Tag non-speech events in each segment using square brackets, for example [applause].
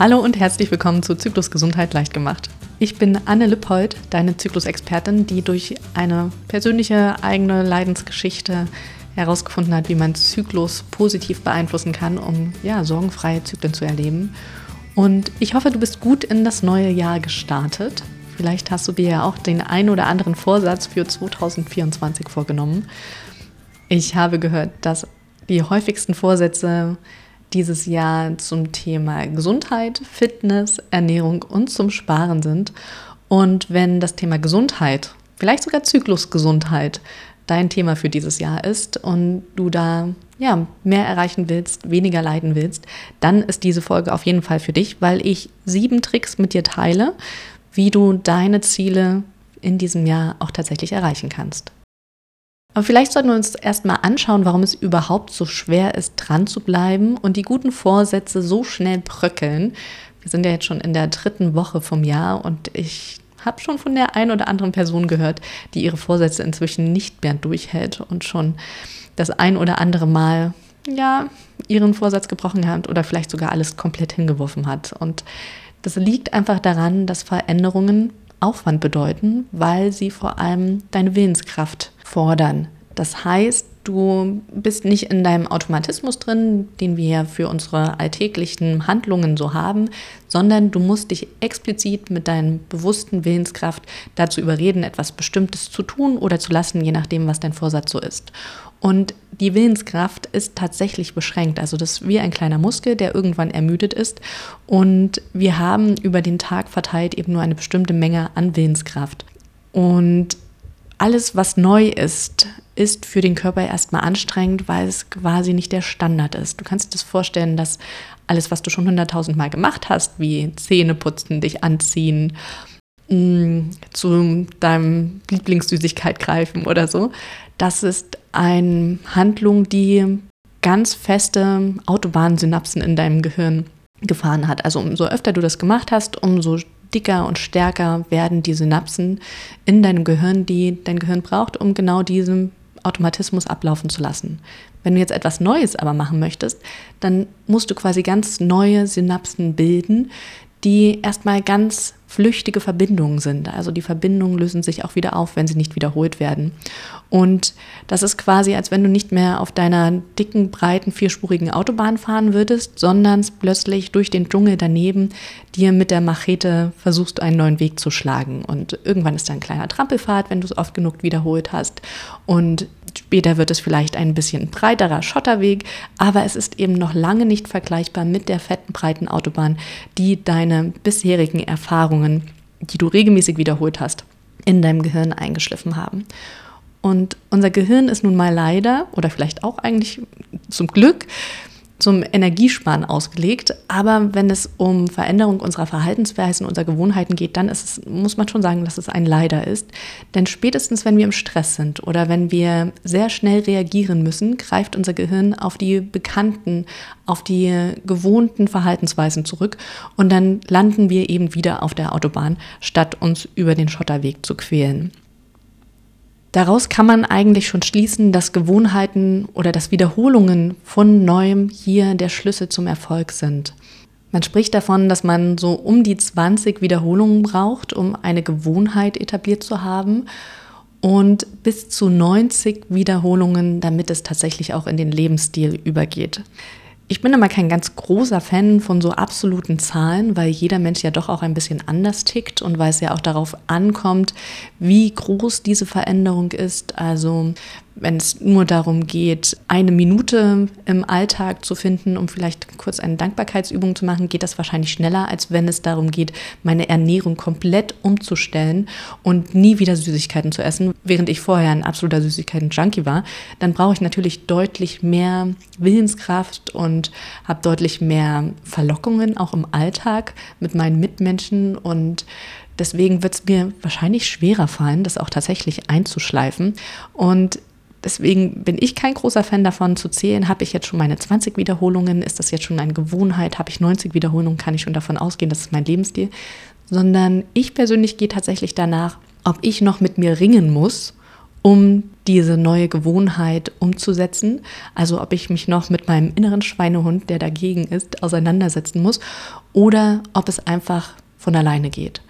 Hallo und herzlich willkommen zu Zyklus Gesundheit leicht gemacht. Ich bin Anne Lippold, deine Zyklusexpertin, die durch eine persönliche eigene Leidensgeschichte herausgefunden hat, wie man Zyklus positiv beeinflussen kann, um ja, sorgenfreie Zyklen zu erleben. Und ich hoffe, du bist gut in das neue Jahr gestartet. Vielleicht hast du dir ja auch den ein oder anderen Vorsatz für 2024 vorgenommen. Ich habe gehört, dass die häufigsten Vorsätze dieses Jahr zum Thema Gesundheit, Fitness, Ernährung und zum Sparen sind. Und wenn das Thema Gesundheit, vielleicht sogar Zyklusgesundheit, dein Thema für dieses Jahr ist und du da ja, mehr erreichen willst, weniger leiden willst, dann ist diese Folge auf jeden Fall für dich, weil ich sieben Tricks mit dir teile, wie du deine Ziele in diesem Jahr auch tatsächlich erreichen kannst. Aber vielleicht sollten wir uns erstmal anschauen, warum es überhaupt so schwer ist, dran zu bleiben und die guten Vorsätze so schnell bröckeln. Wir sind ja jetzt schon in der dritten Woche vom Jahr und ich habe schon von der einen oder anderen Person gehört, die ihre Vorsätze inzwischen nicht mehr durchhält und schon das ein oder andere Mal ja ihren Vorsatz gebrochen hat oder vielleicht sogar alles komplett hingeworfen hat. Und das liegt einfach daran, dass Veränderungen Aufwand bedeuten, weil sie vor allem deine Willenskraft fordern. Das heißt, du bist nicht in deinem Automatismus drin, den wir ja für unsere alltäglichen Handlungen so haben, sondern du musst dich explizit mit deinem bewussten Willenskraft dazu überreden, etwas Bestimmtes zu tun oder zu lassen, je nachdem, was dein Vorsatz so ist. Und die Willenskraft ist tatsächlich beschränkt. Also das ist wie ein kleiner Muskel, der irgendwann ermüdet ist. Und wir haben über den Tag verteilt eben nur eine bestimmte Menge an Willenskraft. Und alles, was neu ist, ist für den Körper erstmal anstrengend, weil es quasi nicht der Standard ist. Du kannst dir das vorstellen, dass alles, was du schon hunderttausend Mal gemacht hast, wie Zähne putzen, dich anziehen, mm, zu deinem Lieblingssüßigkeit greifen oder so, das ist eine Handlung, die ganz feste Autobahnsynapsen in deinem Gehirn gefahren hat. Also umso öfter du das gemacht hast, umso dicker und stärker werden die Synapsen in deinem Gehirn, die dein Gehirn braucht, um genau diesen Automatismus ablaufen zu lassen. Wenn du jetzt etwas Neues aber machen möchtest, dann musst du quasi ganz neue Synapsen bilden, die erstmal ganz flüchtige Verbindungen sind. Also die Verbindungen lösen sich auch wieder auf, wenn sie nicht wiederholt werden. Und das ist quasi, als wenn du nicht mehr auf deiner dicken, breiten, vierspurigen Autobahn fahren würdest, sondern plötzlich durch den Dschungel daneben dir mit der Machete versuchst, einen neuen Weg zu schlagen. Und irgendwann ist da ein kleiner Trampelpfad, wenn du es oft genug wiederholt hast. Und Später wird es vielleicht ein bisschen breiterer Schotterweg, aber es ist eben noch lange nicht vergleichbar mit der fetten, breiten Autobahn, die deine bisherigen Erfahrungen, die du regelmäßig wiederholt hast, in deinem Gehirn eingeschliffen haben. Und unser Gehirn ist nun mal leider, oder vielleicht auch eigentlich zum Glück, zum Energiesparen ausgelegt. Aber wenn es um Veränderung unserer Verhaltensweisen, unserer Gewohnheiten geht, dann es, muss man schon sagen, dass es ein Leider ist. Denn spätestens, wenn wir im Stress sind oder wenn wir sehr schnell reagieren müssen, greift unser Gehirn auf die bekannten, auf die gewohnten Verhaltensweisen zurück und dann landen wir eben wieder auf der Autobahn, statt uns über den Schotterweg zu quälen. Daraus kann man eigentlich schon schließen, dass Gewohnheiten oder dass Wiederholungen von Neuem hier der Schlüssel zum Erfolg sind. Man spricht davon, dass man so um die 20 Wiederholungen braucht, um eine Gewohnheit etabliert zu haben und bis zu 90 Wiederholungen, damit es tatsächlich auch in den Lebensstil übergeht. Ich bin immer kein ganz großer Fan von so absoluten Zahlen, weil jeder Mensch ja doch auch ein bisschen anders tickt und weil es ja auch darauf ankommt, wie groß diese Veränderung ist. Also wenn es nur darum geht, eine Minute im Alltag zu finden, um vielleicht kurz eine Dankbarkeitsübung zu machen, geht das wahrscheinlich schneller, als wenn es darum geht, meine Ernährung komplett umzustellen und nie wieder Süßigkeiten zu essen, während ich vorher ein absoluter Süßigkeiten-Junkie war. Dann brauche ich natürlich deutlich mehr Willenskraft und habe deutlich mehr Verlockungen auch im Alltag mit meinen Mitmenschen und Deswegen wird es mir wahrscheinlich schwerer fallen, das auch tatsächlich einzuschleifen. Und Deswegen bin ich kein großer Fan davon zu zählen, habe ich jetzt schon meine 20 Wiederholungen, ist das jetzt schon eine Gewohnheit, habe ich 90 Wiederholungen, kann ich schon davon ausgehen, das ist mein Lebensstil, sondern ich persönlich gehe tatsächlich danach, ob ich noch mit mir ringen muss, um diese neue Gewohnheit umzusetzen. Also ob ich mich noch mit meinem inneren Schweinehund, der dagegen ist, auseinandersetzen muss. Oder ob es einfach von alleine geht.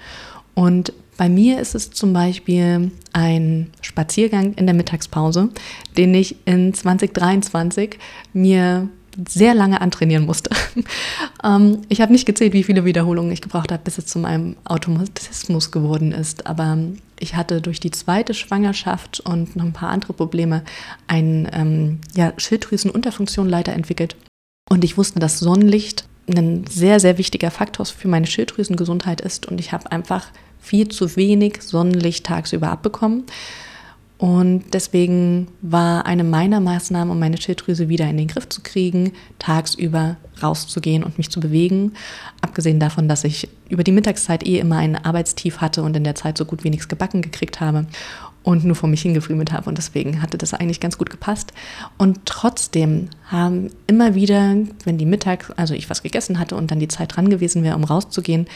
Und bei mir ist es zum Beispiel ein Spaziergang in der Mittagspause, den ich in 2023 mir sehr lange antrainieren musste. [laughs] ähm, ich habe nicht gezählt, wie viele Wiederholungen ich gebraucht habe, bis es zu meinem Automatismus geworden ist. Aber ich hatte durch die zweite Schwangerschaft und noch ein paar andere Probleme eine ähm, ja, Schilddrüsenunterfunktion leider entwickelt. Und ich wusste, dass Sonnenlicht ein sehr, sehr wichtiger Faktor für meine Schilddrüsengesundheit ist. Und ich habe einfach viel zu wenig Sonnenlicht tagsüber abbekommen. Und deswegen war eine meiner Maßnahmen, um meine Schilddrüse wieder in den Griff zu kriegen, tagsüber rauszugehen und mich zu bewegen. Abgesehen davon, dass ich über die Mittagszeit eh immer ein Arbeitstief hatte und in der Zeit so gut wie nichts gebacken gekriegt habe und nur vor mich hingefriemelt habe. Und deswegen hatte das eigentlich ganz gut gepasst. Und trotzdem haben immer wieder, wenn die Mittag, also ich was gegessen hatte und dann die Zeit dran gewesen wäre, um rauszugehen,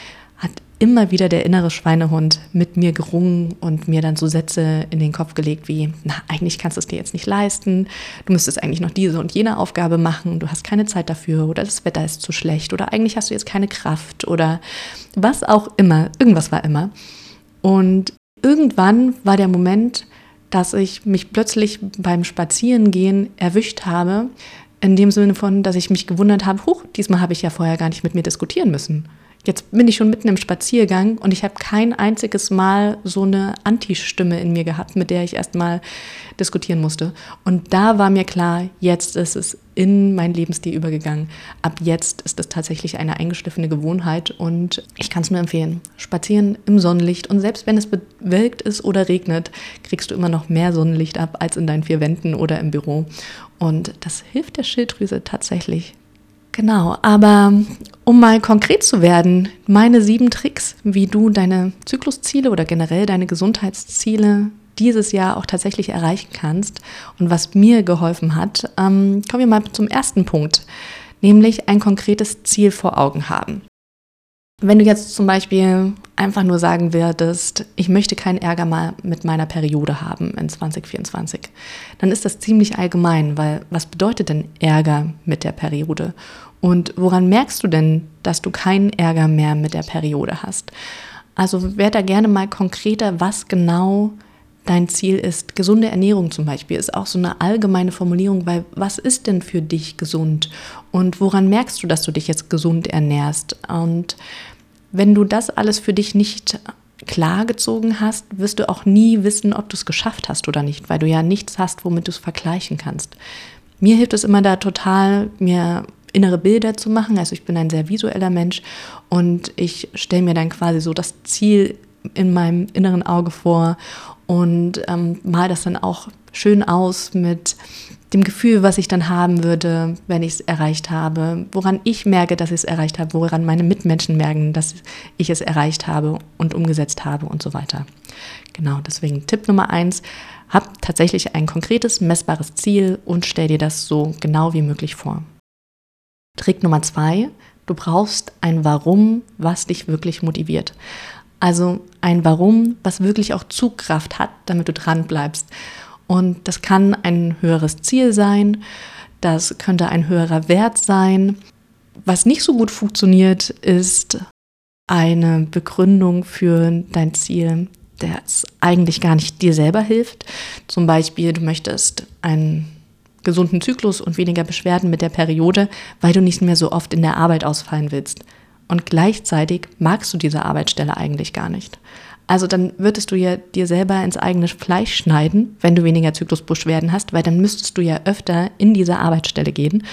immer wieder der innere Schweinehund mit mir gerungen und mir dann so Sätze in den Kopf gelegt wie, na, eigentlich kannst du es dir jetzt nicht leisten, du müsstest eigentlich noch diese und jene Aufgabe machen, du hast keine Zeit dafür oder das Wetter ist zu schlecht oder eigentlich hast du jetzt keine Kraft oder was auch immer, irgendwas war immer. Und irgendwann war der Moment, dass ich mich plötzlich beim Spazierengehen erwischt habe, in dem Sinne von, dass ich mich gewundert habe, huch, diesmal habe ich ja vorher gar nicht mit mir diskutieren müssen. Jetzt bin ich schon mitten im Spaziergang und ich habe kein einziges Mal so eine Anti-Stimme in mir gehabt, mit der ich erstmal diskutieren musste. Und da war mir klar, jetzt ist es in mein Lebensstil übergegangen. Ab jetzt ist es tatsächlich eine eingeschliffene Gewohnheit und ich kann es nur empfehlen. Spazieren im Sonnenlicht und selbst wenn es bewölkt ist oder regnet, kriegst du immer noch mehr Sonnenlicht ab als in deinen vier Wänden oder im Büro. Und das hilft der Schilddrüse tatsächlich Genau, aber um mal konkret zu werden, meine sieben Tricks, wie du deine Zyklusziele oder generell deine Gesundheitsziele dieses Jahr auch tatsächlich erreichen kannst und was mir geholfen hat, ähm, kommen wir mal zum ersten Punkt, nämlich ein konkretes Ziel vor Augen haben. Wenn du jetzt zum Beispiel einfach nur sagen würdest, ich möchte keinen Ärger mal mit meiner Periode haben in 2024, dann ist das ziemlich allgemein, weil was bedeutet denn Ärger mit der Periode? Und woran merkst du denn, dass du keinen Ärger mehr mit der Periode hast? Also werde da gerne mal konkreter, was genau dein Ziel ist. Gesunde Ernährung zum Beispiel ist auch so eine allgemeine Formulierung, weil was ist denn für dich gesund? Und woran merkst du, dass du dich jetzt gesund ernährst? Und wenn du das alles für dich nicht klar gezogen hast, wirst du auch nie wissen, ob du es geschafft hast oder nicht, weil du ja nichts hast, womit du es vergleichen kannst. Mir hilft es immer da total, mir innere Bilder zu machen. Also ich bin ein sehr visueller Mensch und ich stelle mir dann quasi so das Ziel in meinem inneren Auge vor und ähm, mal das dann auch schön aus mit dem Gefühl, was ich dann haben würde, wenn ich es erreicht habe, woran ich merke, dass ich es erreicht habe, woran meine Mitmenschen merken, dass ich es erreicht habe und umgesetzt habe und so weiter. Genau, deswegen Tipp Nummer eins, hab tatsächlich ein konkretes, messbares Ziel und stell dir das so genau wie möglich vor. Trick Nummer zwei, du brauchst ein Warum, was dich wirklich motiviert. Also ein Warum, was wirklich auch Zugkraft hat, damit du dran bleibst. Und das kann ein höheres Ziel sein, das könnte ein höherer Wert sein. Was nicht so gut funktioniert, ist eine Begründung für dein Ziel, das eigentlich gar nicht dir selber hilft. Zum Beispiel, du möchtest einen gesunden Zyklus und weniger Beschwerden mit der Periode, weil du nicht mehr so oft in der Arbeit ausfallen willst. Und gleichzeitig magst du diese Arbeitsstelle eigentlich gar nicht. Also dann würdest du ja dir selber ins eigene Fleisch schneiden, wenn du weniger Zyklusbeschwerden hast, weil dann müsstest du ja öfter in diese Arbeitsstelle gehen.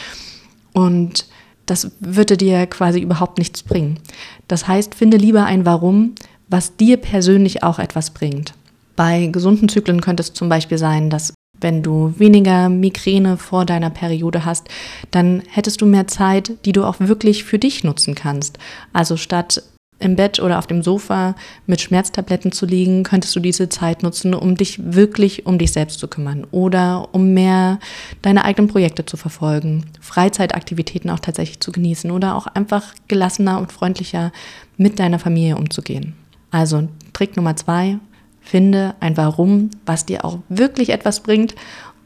Und das würde dir quasi überhaupt nichts bringen. Das heißt, finde lieber ein Warum, was dir persönlich auch etwas bringt. Bei gesunden Zyklen könnte es zum Beispiel sein, dass wenn du weniger Migräne vor deiner Periode hast, dann hättest du mehr Zeit, die du auch wirklich für dich nutzen kannst. Also statt im Bett oder auf dem Sofa mit Schmerztabletten zu liegen, könntest du diese Zeit nutzen, um dich wirklich um dich selbst zu kümmern oder um mehr deine eigenen Projekte zu verfolgen, Freizeitaktivitäten auch tatsächlich zu genießen oder auch einfach gelassener und freundlicher mit deiner Familie umzugehen. Also Trick Nummer zwei, finde ein Warum, was dir auch wirklich etwas bringt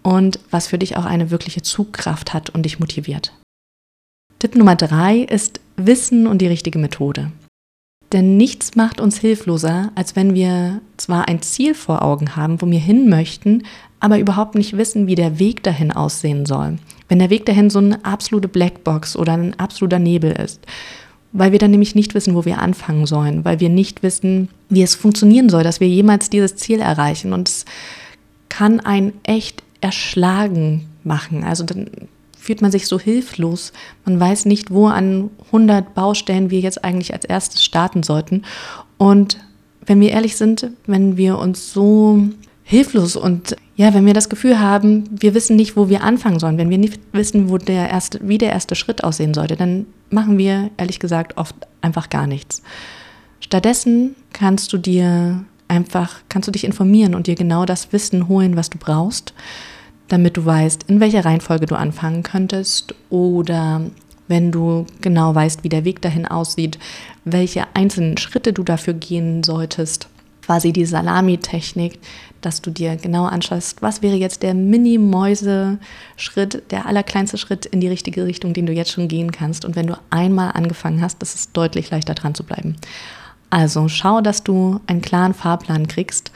und was für dich auch eine wirkliche Zugkraft hat und dich motiviert. Tipp Nummer drei ist Wissen und die richtige Methode. Denn nichts macht uns hilfloser, als wenn wir zwar ein Ziel vor Augen haben, wo wir hin möchten, aber überhaupt nicht wissen, wie der Weg dahin aussehen soll. Wenn der Weg dahin so eine absolute Blackbox oder ein absoluter Nebel ist. Weil wir dann nämlich nicht wissen, wo wir anfangen sollen, weil wir nicht wissen, wie es funktionieren soll, dass wir jemals dieses Ziel erreichen. Und es kann ein echt erschlagen machen. Also dann fühlt man sich so hilflos. Man weiß nicht, wo an 100 Baustellen wir jetzt eigentlich als erstes starten sollten. Und wenn wir ehrlich sind, wenn wir uns so hilflos und ja, wenn wir das Gefühl haben, wir wissen nicht, wo wir anfangen sollen, wenn wir nicht wissen, wo der erste, wie der erste Schritt aussehen sollte, dann machen wir ehrlich gesagt oft einfach gar nichts. Stattdessen kannst du dir einfach, kannst du dich informieren und dir genau das Wissen holen, was du brauchst damit du weißt, in welcher Reihenfolge du anfangen könntest oder wenn du genau weißt, wie der Weg dahin aussieht, welche einzelnen Schritte du dafür gehen solltest. Quasi die Salami-Technik, dass du dir genau anschaust, was wäre jetzt der Mini-Mäuse-Schritt, der allerkleinste Schritt in die richtige Richtung, den du jetzt schon gehen kannst. Und wenn du einmal angefangen hast, ist es deutlich leichter dran zu bleiben. Also schau, dass du einen klaren Fahrplan kriegst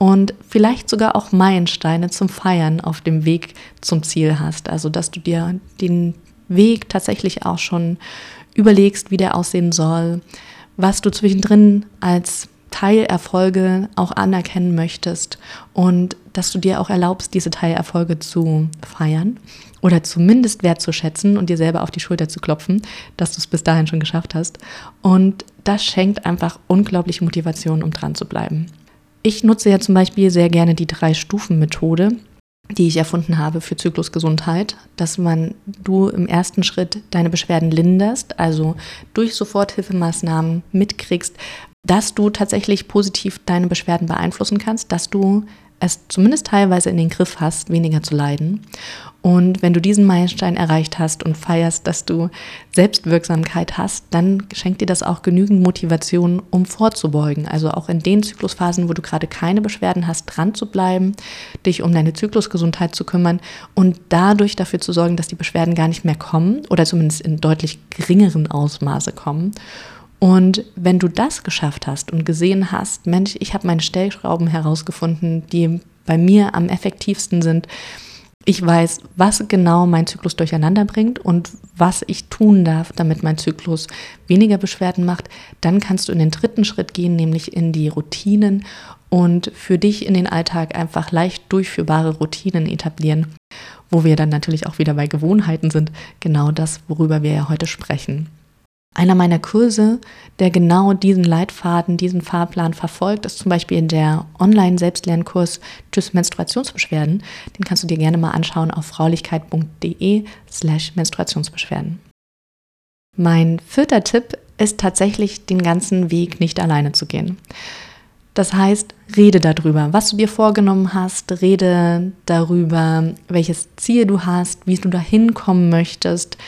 und vielleicht sogar auch Meilensteine zum Feiern auf dem Weg zum Ziel hast. Also dass du dir den Weg tatsächlich auch schon überlegst, wie der aussehen soll, was du zwischendrin als Teilerfolge auch anerkennen möchtest und dass du dir auch erlaubst, diese Teilerfolge zu feiern oder zumindest wertzuschätzen und dir selber auf die Schulter zu klopfen, dass du es bis dahin schon geschafft hast. Und das schenkt einfach unglaubliche Motivation, um dran zu bleiben. Ich nutze ja zum Beispiel sehr gerne die Drei-Stufen-Methode, die ich erfunden habe für Zyklusgesundheit, dass man du im ersten Schritt deine Beschwerden linderst, also durch Soforthilfemaßnahmen mitkriegst, dass du tatsächlich positiv deine Beschwerden beeinflussen kannst, dass du es zumindest teilweise in den Griff hast, weniger zu leiden. Und wenn du diesen Meilenstein erreicht hast und feierst, dass du Selbstwirksamkeit hast, dann schenkt dir das auch genügend Motivation, um vorzubeugen. Also auch in den Zyklusphasen, wo du gerade keine Beschwerden hast, dran zu bleiben, dich um deine Zyklusgesundheit zu kümmern und dadurch dafür zu sorgen, dass die Beschwerden gar nicht mehr kommen oder zumindest in deutlich geringeren Ausmaße kommen. Und wenn du das geschafft hast und gesehen hast, Mensch, ich habe meine Stellschrauben herausgefunden, die bei mir am effektivsten sind, ich weiß, was genau mein Zyklus durcheinander bringt und was ich tun darf, damit mein Zyklus weniger Beschwerden macht, dann kannst du in den dritten Schritt gehen, nämlich in die Routinen und für dich in den Alltag einfach leicht durchführbare Routinen etablieren, wo wir dann natürlich auch wieder bei Gewohnheiten sind, genau das, worüber wir ja heute sprechen. Einer meiner Kurse, der genau diesen Leitfaden, diesen Fahrplan verfolgt, ist zum Beispiel der Online-Selbstlernkurs Tschüss Menstruationsbeschwerden. Den kannst du dir gerne mal anschauen auf fraulichkeit.de slash Menstruationsbeschwerden. Mein vierter Tipp ist tatsächlich, den ganzen Weg nicht alleine zu gehen. Das heißt, rede darüber, was du dir vorgenommen hast, rede darüber, welches Ziel du hast, wie du dahin kommen möchtest,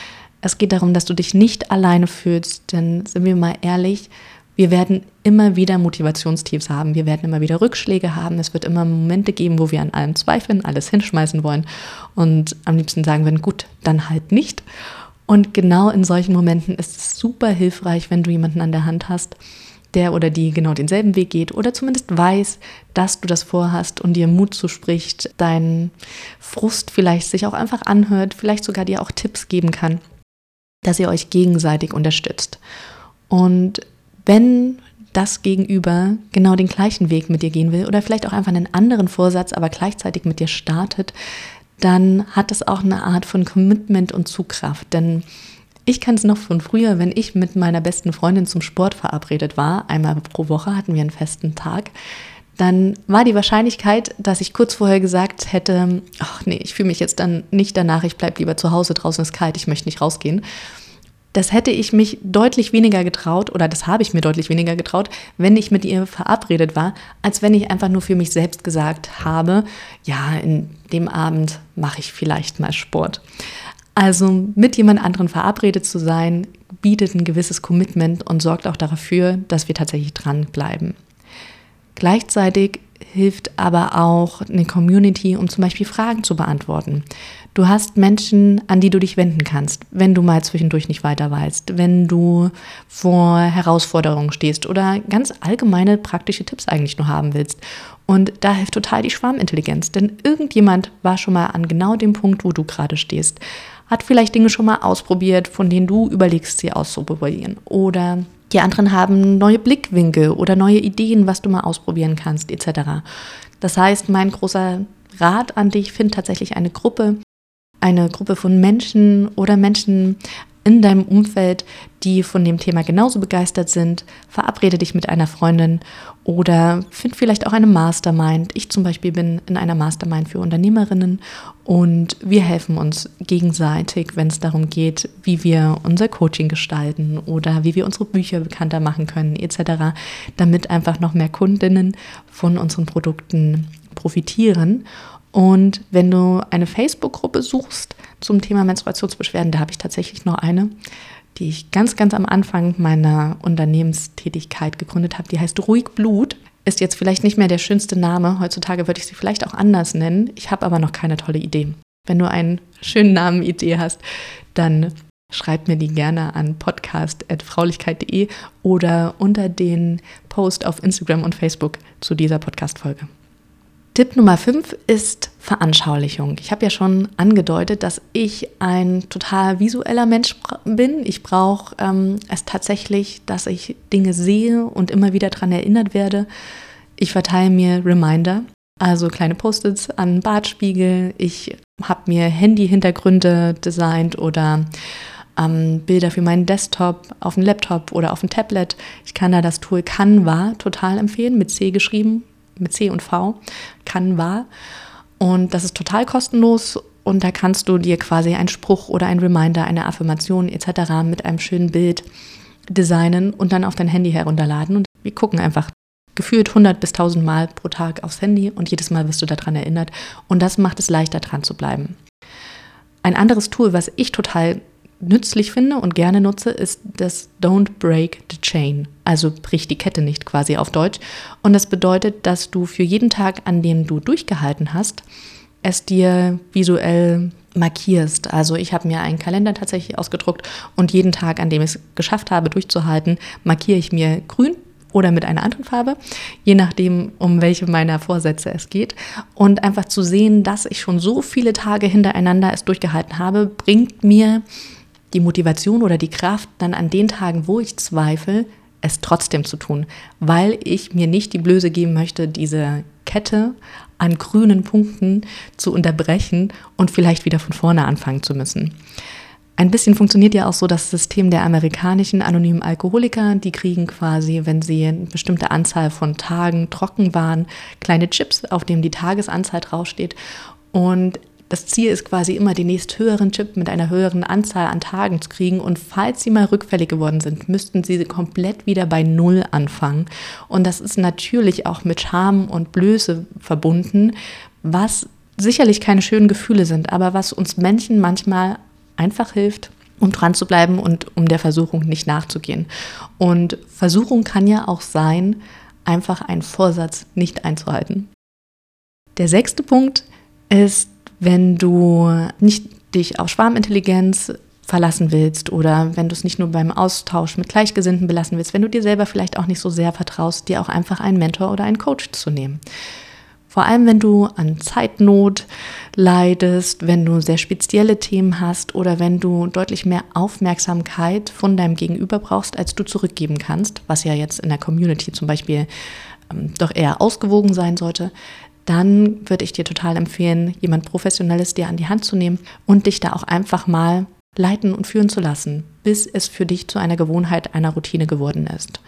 es geht darum, dass du dich nicht alleine fühlst, denn sind wir mal ehrlich, wir werden immer wieder Motivationstiefs haben, wir werden immer wieder Rückschläge haben, es wird immer Momente geben, wo wir an allem zweifeln, alles hinschmeißen wollen und am liebsten sagen würden, gut, dann halt nicht. Und genau in solchen Momenten ist es super hilfreich, wenn du jemanden an der Hand hast, der oder die genau denselben Weg geht oder zumindest weiß, dass du das vorhast und dir Mut zuspricht, deinen Frust vielleicht sich auch einfach anhört, vielleicht sogar dir auch Tipps geben kann dass ihr euch gegenseitig unterstützt. Und wenn das Gegenüber genau den gleichen Weg mit dir gehen will oder vielleicht auch einfach einen anderen Vorsatz, aber gleichzeitig mit dir startet, dann hat es auch eine Art von Commitment und Zugkraft. Denn ich kann es noch von früher, wenn ich mit meiner besten Freundin zum Sport verabredet war, einmal pro Woche hatten wir einen festen Tag, dann war die Wahrscheinlichkeit, dass ich kurz vorher gesagt hätte, ach nee, ich fühle mich jetzt dann nicht danach, ich bleibe lieber zu Hause, draußen ist kalt, ich möchte nicht rausgehen. Das hätte ich mich deutlich weniger getraut oder das habe ich mir deutlich weniger getraut, wenn ich mit ihr verabredet war, als wenn ich einfach nur für mich selbst gesagt habe, ja, in dem Abend mache ich vielleicht mal Sport. Also mit jemand anderen verabredet zu sein, bietet ein gewisses Commitment und sorgt auch dafür, dass wir tatsächlich dranbleiben. Gleichzeitig hilft aber auch eine Community, um zum Beispiel Fragen zu beantworten. Du hast Menschen, an die du dich wenden kannst, wenn du mal zwischendurch nicht weiter weißt, wenn du vor Herausforderungen stehst oder ganz allgemeine praktische Tipps eigentlich nur haben willst. Und da hilft total die Schwarmintelligenz, denn irgendjemand war schon mal an genau dem Punkt, wo du gerade stehst, hat vielleicht Dinge schon mal ausprobiert, von denen du überlegst, sie auszuprobieren. Oder die anderen haben neue Blickwinkel oder neue Ideen, was du mal ausprobieren kannst, etc. Das heißt, mein großer Rat an dich, find tatsächlich eine Gruppe, eine Gruppe von Menschen oder Menschen in deinem Umfeld, die von dem Thema genauso begeistert sind. Verabrede dich mit einer Freundin oder find vielleicht auch eine Mastermind. Ich zum Beispiel bin in einer Mastermind für Unternehmerinnen und wir helfen uns gegenseitig, wenn es darum geht, wie wir unser Coaching gestalten oder wie wir unsere Bücher bekannter machen können etc., damit einfach noch mehr Kundinnen von unseren Produkten profitieren. Und wenn du eine Facebook-Gruppe suchst zum Thema Menstruationsbeschwerden, da habe ich tatsächlich noch eine, die ich ganz, ganz am Anfang meiner Unternehmenstätigkeit gegründet habe. Die heißt Ruhig Blut. Ist jetzt vielleicht nicht mehr der schönste Name. Heutzutage würde ich sie vielleicht auch anders nennen. Ich habe aber noch keine tolle Idee. Wenn du einen schönen Namen Idee hast, dann schreib mir die gerne an podcast.fraulichkeit.de oder unter den Post auf Instagram und Facebook zu dieser Podcast-Folge. Tipp Nummer 5 ist Veranschaulichung. Ich habe ja schon angedeutet, dass ich ein total visueller Mensch bin. Ich brauche ähm, es tatsächlich, dass ich Dinge sehe und immer wieder daran erinnert werde. Ich verteile mir Reminder, also kleine Post-its an Bartspiegel. Ich habe mir Handy-Hintergründe designt oder ähm, Bilder für meinen Desktop auf dem Laptop oder auf dem Tablet. Ich kann da das Tool Canva total empfehlen, mit C geschrieben mit C und V, Canva. Und das ist total kostenlos und da kannst du dir quasi einen Spruch oder ein Reminder, eine Affirmation etc. mit einem schönen Bild designen und dann auf dein Handy herunterladen. Und wir gucken einfach gefühlt 100 bis 1000 Mal pro Tag aufs Handy und jedes Mal wirst du daran erinnert. Und das macht es leichter, dran zu bleiben. Ein anderes Tool, was ich total nützlich finde und gerne nutze, ist das Don't Break the Chain. Also brich die Kette nicht quasi auf Deutsch. Und das bedeutet, dass du für jeden Tag, an dem du durchgehalten hast, es dir visuell markierst. Also ich habe mir einen Kalender tatsächlich ausgedruckt und jeden Tag, an dem ich es geschafft habe, durchzuhalten, markiere ich mir grün oder mit einer anderen Farbe, je nachdem, um welche meiner Vorsätze es geht. Und einfach zu sehen, dass ich schon so viele Tage hintereinander es durchgehalten habe, bringt mir die Motivation oder die Kraft, dann an den Tagen, wo ich zweifle, es trotzdem zu tun, weil ich mir nicht die Blöße geben möchte, diese Kette an grünen Punkten zu unterbrechen und vielleicht wieder von vorne anfangen zu müssen. Ein bisschen funktioniert ja auch so das System der amerikanischen anonymen Alkoholiker. Die kriegen quasi, wenn sie eine bestimmte Anzahl von Tagen trocken waren, kleine Chips, auf denen die Tagesanzahl draufsteht. Und das Ziel ist quasi immer, den nächst höheren Chip mit einer höheren Anzahl an Tagen zu kriegen. Und falls sie mal rückfällig geworden sind, müssten sie komplett wieder bei Null anfangen. Und das ist natürlich auch mit Scham und Blöße verbunden, was sicherlich keine schönen Gefühle sind, aber was uns Menschen manchmal einfach hilft, um dran zu bleiben und um der Versuchung nicht nachzugehen. Und Versuchung kann ja auch sein, einfach einen Vorsatz nicht einzuhalten. Der sechste Punkt ist wenn du nicht dich auf Schwarmintelligenz verlassen willst oder wenn du es nicht nur beim Austausch mit Gleichgesinnten belassen willst, wenn du dir selber vielleicht auch nicht so sehr vertraust, dir auch einfach einen Mentor oder einen Coach zu nehmen. Vor allem, wenn du an Zeitnot leidest, wenn du sehr spezielle Themen hast oder wenn du deutlich mehr Aufmerksamkeit von deinem Gegenüber brauchst, als du zurückgeben kannst, was ja jetzt in der Community zum Beispiel ähm, doch eher ausgewogen sein sollte, dann würde ich dir total empfehlen, jemand Professionelles dir an die Hand zu nehmen und dich da auch einfach mal leiten und führen zu lassen, bis es für dich zu einer Gewohnheit, einer Routine geworden ist.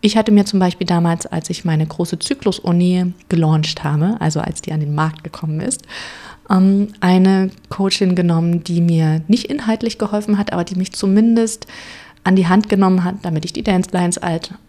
Ich hatte mir zum Beispiel damals, als ich meine große Zyklus-Uni gelauncht habe, also als die an den Markt gekommen ist, ähm, eine Coachin genommen, die mir nicht inhaltlich geholfen hat, aber die mich zumindest an die Hand genommen hat, damit ich die Dance Lines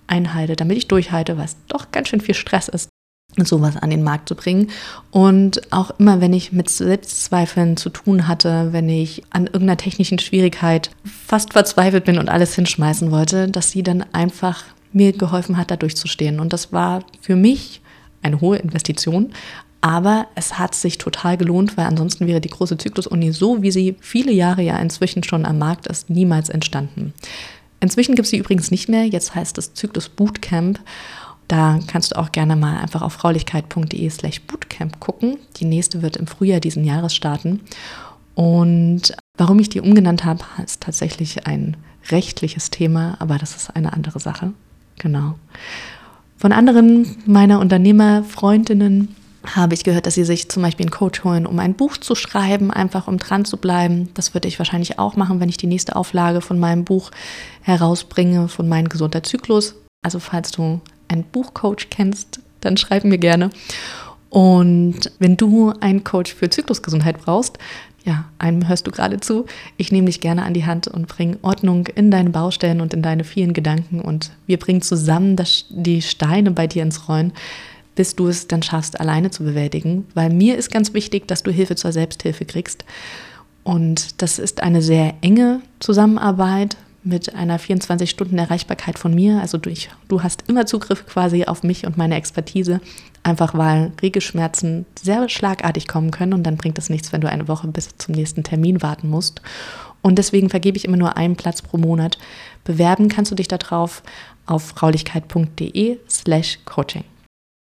einhalte, damit ich durchhalte, was doch ganz schön viel Stress ist sowas an den Markt zu bringen. Und auch immer, wenn ich mit Selbstzweifeln zu tun hatte, wenn ich an irgendeiner technischen Schwierigkeit fast verzweifelt bin und alles hinschmeißen wollte, dass sie dann einfach mir geholfen hat, da durchzustehen. Und das war für mich eine hohe Investition. Aber es hat sich total gelohnt, weil ansonsten wäre die große Zyklus-Uni so, wie sie viele Jahre ja inzwischen schon am Markt ist, niemals entstanden. Inzwischen gibt es sie übrigens nicht mehr. Jetzt heißt es Zyklus Bootcamp. Da kannst du auch gerne mal einfach auf fraulichkeit.de slash bootcamp gucken. Die nächste wird im Frühjahr diesen Jahres starten. Und warum ich die umgenannt habe, ist tatsächlich ein rechtliches Thema, aber das ist eine andere Sache. Genau. Von anderen meiner Unternehmerfreundinnen habe ich gehört, dass sie sich zum Beispiel einen Coach holen, um ein Buch zu schreiben, einfach um dran zu bleiben. Das würde ich wahrscheinlich auch machen, wenn ich die nächste Auflage von meinem Buch herausbringe, von meinem gesunder Zyklus. Also falls du einen Buchcoach kennst, dann schreib mir gerne. Und wenn du einen Coach für Zyklusgesundheit brauchst, ja, einem hörst du gerade zu. Ich nehme dich gerne an die Hand und bringe Ordnung in deine Baustellen und in deine vielen Gedanken und wir bringen zusammen das, die Steine bei dir ins Rollen, bis du es dann schaffst, alleine zu bewältigen. Weil mir ist ganz wichtig, dass du Hilfe zur Selbsthilfe kriegst. Und das ist eine sehr enge Zusammenarbeit mit einer 24-Stunden-Erreichbarkeit von mir. Also du, du hast immer Zugriff quasi auf mich und meine Expertise, einfach weil Regelschmerzen sehr schlagartig kommen können und dann bringt es nichts, wenn du eine Woche bis zum nächsten Termin warten musst. Und deswegen vergebe ich immer nur einen Platz pro Monat. Bewerben kannst du dich darauf auf fraulichkeit.de slash coaching.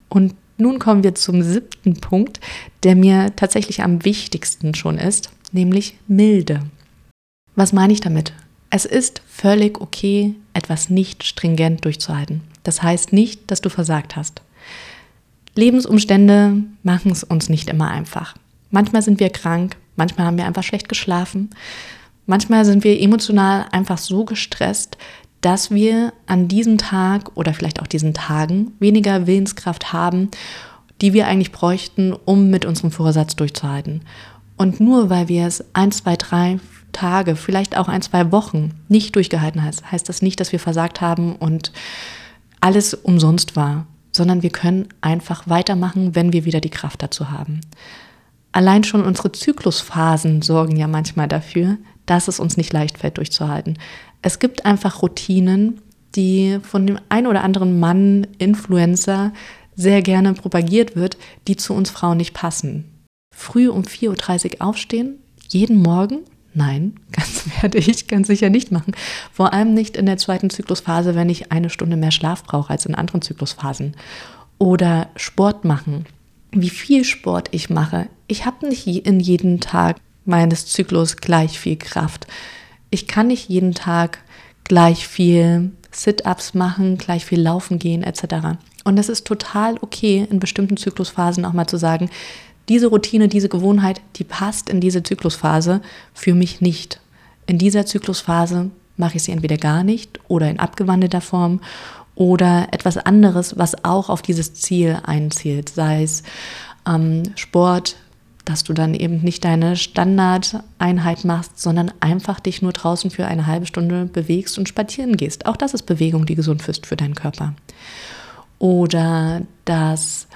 Und nun kommen wir zum siebten Punkt, der mir tatsächlich am wichtigsten schon ist, nämlich Milde. Was meine ich damit? Es ist völlig okay, etwas nicht stringent durchzuhalten. Das heißt nicht, dass du versagt hast. Lebensumstände machen es uns nicht immer einfach. Manchmal sind wir krank, manchmal haben wir einfach schlecht geschlafen, manchmal sind wir emotional einfach so gestresst, dass wir an diesem Tag oder vielleicht auch diesen Tagen weniger Willenskraft haben, die wir eigentlich bräuchten, um mit unserem Vorsatz durchzuhalten. Und nur weil wir es ein, zwei, drei, Tage, vielleicht auch ein, zwei Wochen nicht durchgehalten hast, heißt das nicht, dass wir versagt haben und alles umsonst war, sondern wir können einfach weitermachen, wenn wir wieder die Kraft dazu haben. Allein schon unsere Zyklusphasen sorgen ja manchmal dafür, dass es uns nicht leicht fällt durchzuhalten. Es gibt einfach Routinen, die von dem ein oder anderen Mann, Influencer, sehr gerne propagiert wird, die zu uns Frauen nicht passen. Früh um 4.30 Uhr aufstehen, jeden Morgen, Nein, [laughs] ganz werde ich ganz sicher nicht machen. Vor allem nicht in der zweiten Zyklusphase, wenn ich eine Stunde mehr Schlaf brauche als in anderen Zyklusphasen. Oder Sport machen. Wie viel Sport ich mache. Ich habe nicht in jedem Tag meines Zyklus gleich viel Kraft. Ich kann nicht jeden Tag gleich viel Sit-ups machen, gleich viel laufen gehen etc. Und es ist total okay, in bestimmten Zyklusphasen auch mal zu sagen, diese Routine, diese Gewohnheit, die passt in diese Zyklusphase für mich nicht. In dieser Zyklusphase mache ich sie entweder gar nicht oder in abgewandelter Form oder etwas anderes, was auch auf dieses Ziel einzielt, sei es ähm, Sport, dass du dann eben nicht deine Standardeinheit machst, sondern einfach dich nur draußen für eine halbe Stunde bewegst und spazieren gehst. Auch das ist Bewegung, die gesund ist für deinen Körper. Oder dass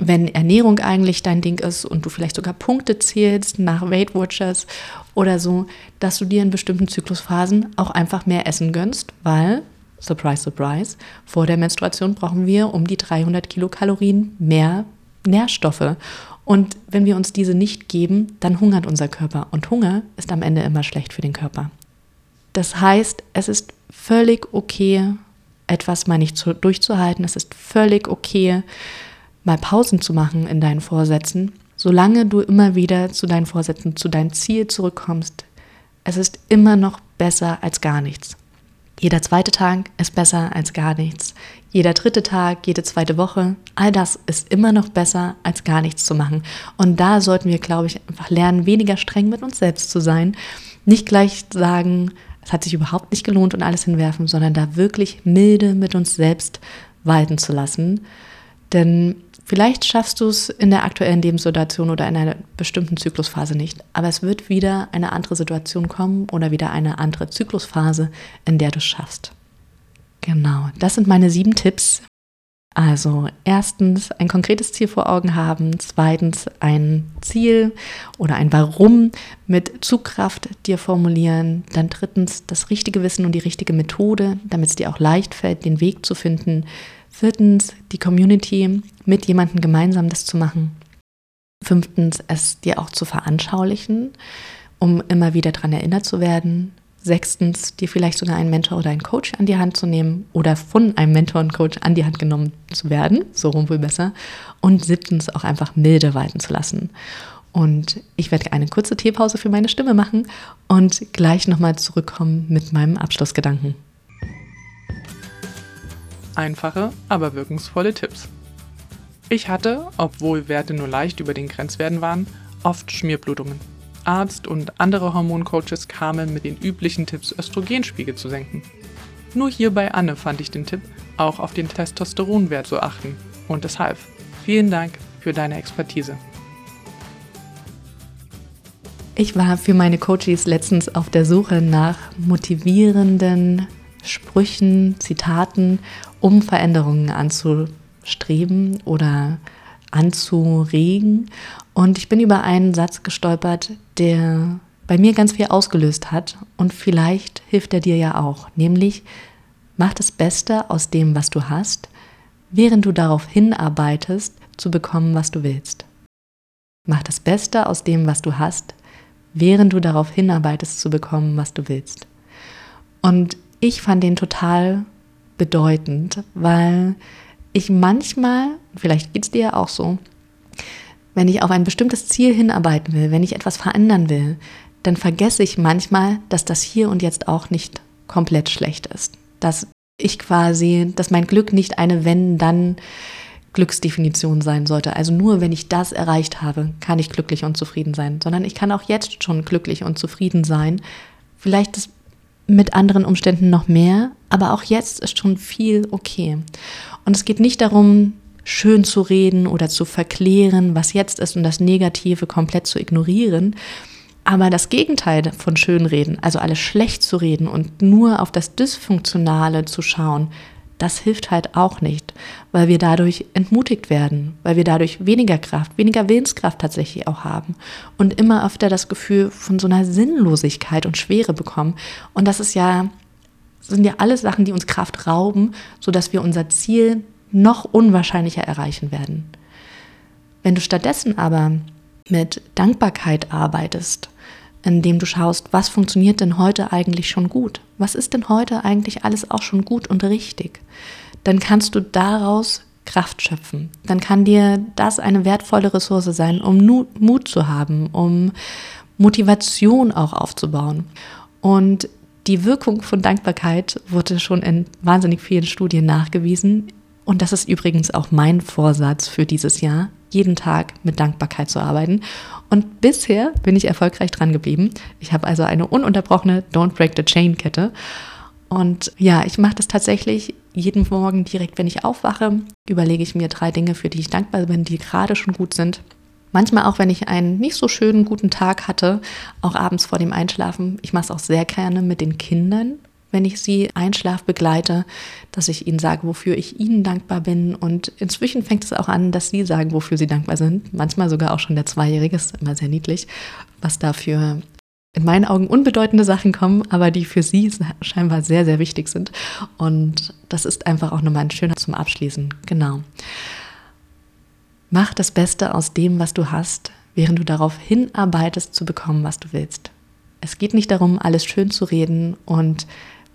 wenn Ernährung eigentlich dein Ding ist und du vielleicht sogar Punkte zählst nach Weight Watchers oder so, dass du dir in bestimmten Zyklusphasen auch einfach mehr Essen gönnst, weil, surprise, surprise, vor der Menstruation brauchen wir um die 300 Kilokalorien mehr Nährstoffe. Und wenn wir uns diese nicht geben, dann hungert unser Körper. Und Hunger ist am Ende immer schlecht für den Körper. Das heißt, es ist völlig okay, etwas mal nicht durchzuhalten. Es ist völlig okay, mal Pausen zu machen in deinen Vorsätzen, solange du immer wieder zu deinen Vorsätzen, zu deinem Ziel zurückkommst. Es ist immer noch besser als gar nichts. Jeder zweite Tag ist besser als gar nichts. Jeder dritte Tag, jede zweite Woche, all das ist immer noch besser als gar nichts zu machen. Und da sollten wir, glaube ich, einfach lernen, weniger streng mit uns selbst zu sein. Nicht gleich sagen, es hat sich überhaupt nicht gelohnt und alles hinwerfen, sondern da wirklich milde mit uns selbst walten zu lassen. Denn Vielleicht schaffst du es in der aktuellen Lebenssituation oder in einer bestimmten Zyklusphase nicht, aber es wird wieder eine andere Situation kommen oder wieder eine andere Zyklusphase, in der du es schaffst. Genau, das sind meine sieben Tipps. Also erstens ein konkretes Ziel vor Augen haben, zweitens ein Ziel oder ein Warum mit Zugkraft dir formulieren, dann drittens das richtige Wissen und die richtige Methode, damit es dir auch leicht fällt, den Weg zu finden, Viertens, die Community mit jemandem gemeinsam das zu machen. Fünftens, es dir auch zu veranschaulichen, um immer wieder daran erinnert zu werden. Sechstens, dir vielleicht sogar einen Mentor oder einen Coach an die Hand zu nehmen oder von einem Mentor und Coach an die Hand genommen zu werden, so rum wohl besser. Und siebtens, auch einfach milde walten zu lassen. Und ich werde eine kurze Teepause für meine Stimme machen und gleich nochmal zurückkommen mit meinem Abschlussgedanken. Einfache, aber wirkungsvolle Tipps. Ich hatte, obwohl Werte nur leicht über den Grenzwerten waren, oft Schmierblutungen. Arzt und andere Hormoncoaches kamen mit den üblichen Tipps, Östrogenspiegel zu senken. Nur hier bei Anne fand ich den Tipp, auch auf den Testosteronwert zu achten. Und es half. Vielen Dank für deine Expertise. Ich war für meine Coaches letztens auf der Suche nach motivierenden Sprüchen, Zitaten, um Veränderungen anzustreben oder anzuregen. Und ich bin über einen Satz gestolpert, der bei mir ganz viel ausgelöst hat und vielleicht hilft er dir ja auch, nämlich mach das Beste aus dem, was du hast, während du darauf hinarbeitest, zu bekommen, was du willst. Mach das Beste aus dem, was du hast, während du darauf hinarbeitest zu bekommen, was du willst. Und ich fand den total bedeutend, weil ich manchmal, vielleicht geht es dir ja auch so, wenn ich auf ein bestimmtes Ziel hinarbeiten will, wenn ich etwas verändern will, dann vergesse ich manchmal, dass das hier und jetzt auch nicht komplett schlecht ist. Dass ich quasi, dass mein Glück nicht eine wenn dann Glücksdefinition sein sollte. Also nur wenn ich das erreicht habe, kann ich glücklich und zufrieden sein, sondern ich kann auch jetzt schon glücklich und zufrieden sein. Vielleicht ist mit anderen Umständen noch mehr, aber auch jetzt ist schon viel okay. Und es geht nicht darum, schön zu reden oder zu verklären, was jetzt ist und das Negative komplett zu ignorieren. Aber das Gegenteil von Schönreden, also alles schlecht zu reden und nur auf das Dysfunktionale zu schauen, das hilft halt auch nicht, weil wir dadurch entmutigt werden, weil wir dadurch weniger Kraft, weniger Willenskraft tatsächlich auch haben und immer öfter das Gefühl von so einer Sinnlosigkeit und Schwere bekommen. Und das ist ja, sind ja alles Sachen, die uns Kraft rauben, sodass wir unser Ziel noch unwahrscheinlicher erreichen werden. Wenn du stattdessen aber mit Dankbarkeit arbeitest, indem du schaust, was funktioniert denn heute eigentlich schon gut? Was ist denn heute eigentlich alles auch schon gut und richtig? Dann kannst du daraus Kraft schöpfen. Dann kann dir das eine wertvolle Ressource sein, um Mut zu haben, um Motivation auch aufzubauen. Und die Wirkung von Dankbarkeit wurde schon in wahnsinnig vielen Studien nachgewiesen. Und das ist übrigens auch mein Vorsatz für dieses Jahr, jeden Tag mit Dankbarkeit zu arbeiten. Und bisher bin ich erfolgreich dran geblieben. Ich habe also eine ununterbrochene Don't Break the Chain Kette. Und ja, ich mache das tatsächlich jeden Morgen direkt, wenn ich aufwache, überlege ich mir drei Dinge, für die ich dankbar bin, die gerade schon gut sind. Manchmal auch, wenn ich einen nicht so schönen guten Tag hatte, auch abends vor dem Einschlafen. Ich mache es auch sehr gerne mit den Kindern wenn ich sie Einschlaf begleite, dass ich ihnen sage, wofür ich ihnen dankbar bin. Und inzwischen fängt es auch an, dass sie sagen, wofür sie dankbar sind. Manchmal sogar auch schon der Zweijährige, ist immer sehr niedlich, was dafür in meinen Augen unbedeutende Sachen kommen, aber die für sie scheinbar sehr, sehr wichtig sind. Und das ist einfach auch nochmal ein schöner zum Abschließen. Genau. Mach das Beste aus dem, was du hast, während du darauf hinarbeitest, zu bekommen, was du willst. Es geht nicht darum, alles schön zu reden und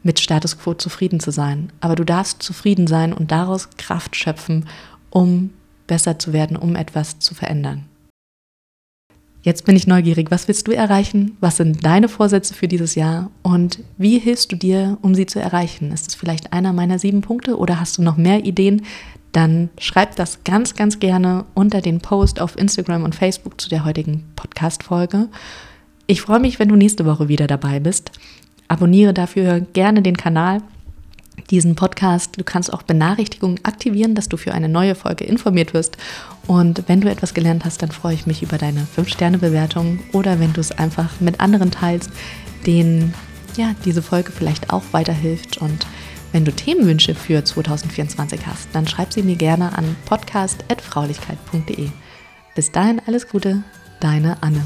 mit Status quo zufrieden zu sein. Aber du darfst zufrieden sein und daraus Kraft schöpfen, um besser zu werden, um etwas zu verändern. Jetzt bin ich neugierig. Was willst du erreichen? Was sind deine Vorsätze für dieses Jahr? Und wie hilfst du dir, um sie zu erreichen? Ist es vielleicht einer meiner sieben Punkte oder hast du noch mehr Ideen? Dann schreib das ganz, ganz gerne unter den Post auf Instagram und Facebook zu der heutigen Podcast-Folge. Ich freue mich, wenn du nächste Woche wieder dabei bist. Abonniere dafür gerne den Kanal, diesen Podcast. Du kannst auch Benachrichtigungen aktivieren, dass du für eine neue Folge informiert wirst. Und wenn du etwas gelernt hast, dann freue ich mich über deine 5-Sterne-Bewertung oder wenn du es einfach mit anderen teilst, denen ja, diese Folge vielleicht auch weiterhilft. Und wenn du Themenwünsche für 2024 hast, dann schreib sie mir gerne an podcast.fraulichkeit.de. Bis dahin alles Gute, deine Anne.